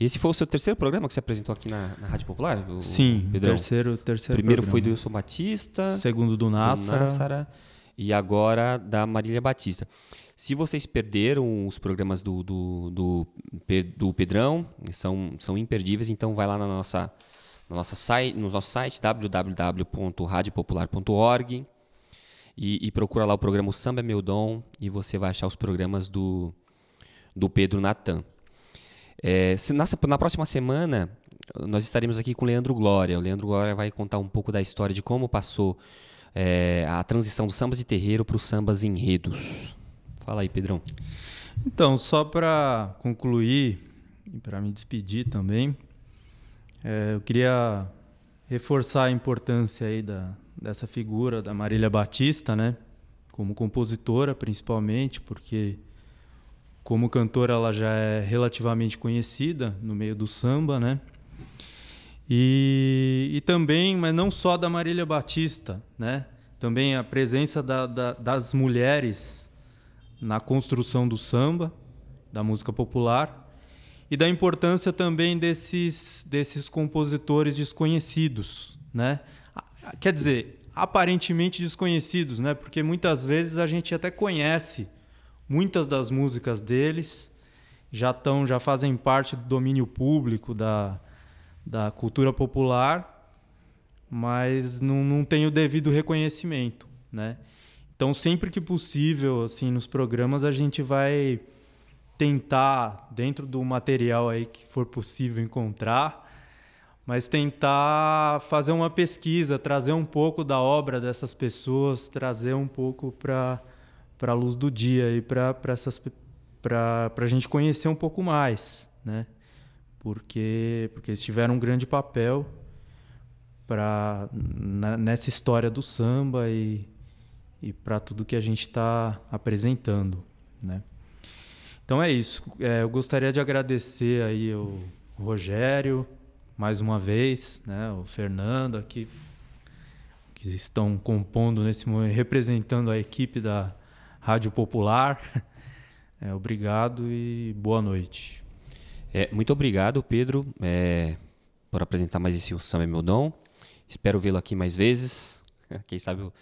Esse foi o seu terceiro programa que você apresentou aqui na, na Rádio Popular? O, Sim, Pedrão? terceiro, terceiro Primeiro programa. foi do Wilson Batista. Segundo do Nassara. Do Nassara e agora da Marília Batista. Se vocês perderam os programas do, do, do, do Pedrão, são, são imperdíveis, então vai lá na nossa, na nossa site, no nosso site www.radiopopular.org e, e, procura lá o programa Samba é Meu Dom e você vai achar os programas do, do Pedro Natan. É, na, na próxima semana, nós estaremos aqui com o Leandro Glória. O Leandro Glória vai contar um pouco da história de como passou é, a transição dos sambas de terreiro para os sambas enredos. Fala aí, Pedrão. Então, só para concluir e para me despedir também, é, eu queria reforçar a importância aí da, dessa figura da Marília Batista, né? Como compositora, principalmente, porque como cantora ela já é relativamente conhecida no meio do samba, né? E, e também, mas não só da Marília Batista, né? Também a presença da, da, das mulheres na construção do samba, da música popular, e da importância também desses, desses compositores desconhecidos, né? Quer dizer, aparentemente desconhecidos, né? Porque muitas vezes a gente até conhece muitas das músicas deles, já estão, já fazem parte do domínio público da, da cultura popular, mas não, não tem o devido reconhecimento, né? Então, sempre que possível, assim, nos programas a gente vai tentar, dentro do material aí que for possível encontrar, mas tentar fazer uma pesquisa, trazer um pouco da obra dessas pessoas, trazer um pouco para a luz do dia para a gente conhecer um pouco mais, né? Porque, porque eles tiveram um grande papel para nessa história do samba e, e para tudo que a gente está apresentando, né? Então é isso. É, eu gostaria de agradecer aí o Rogério mais uma vez, né? O Fernando aqui que estão compondo nesse momento, representando a equipe da Rádio Popular. É, obrigado e boa noite. É, muito obrigado, Pedro, é, por apresentar mais esse O Samba é Meu Dom. Espero vê-lo aqui mais vezes. Quem sabe o,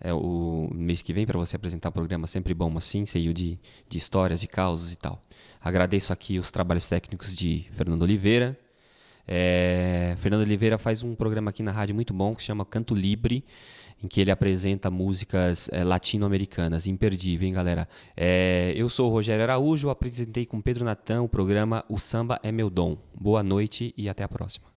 é, o mês que vem para você apresentar um programa sempre bom assim, cheio de, de histórias, de causas e tal. Agradeço aqui os trabalhos técnicos de Fernando Oliveira. É, Fernando Oliveira faz um programa aqui na rádio muito bom que se chama Canto Libre, em que ele apresenta músicas é, latino-americanas. Imperdível, hein, galera? É, eu sou o Rogério Araújo, apresentei com Pedro Natan o programa O Samba é Meu Dom. Boa noite e até a próxima.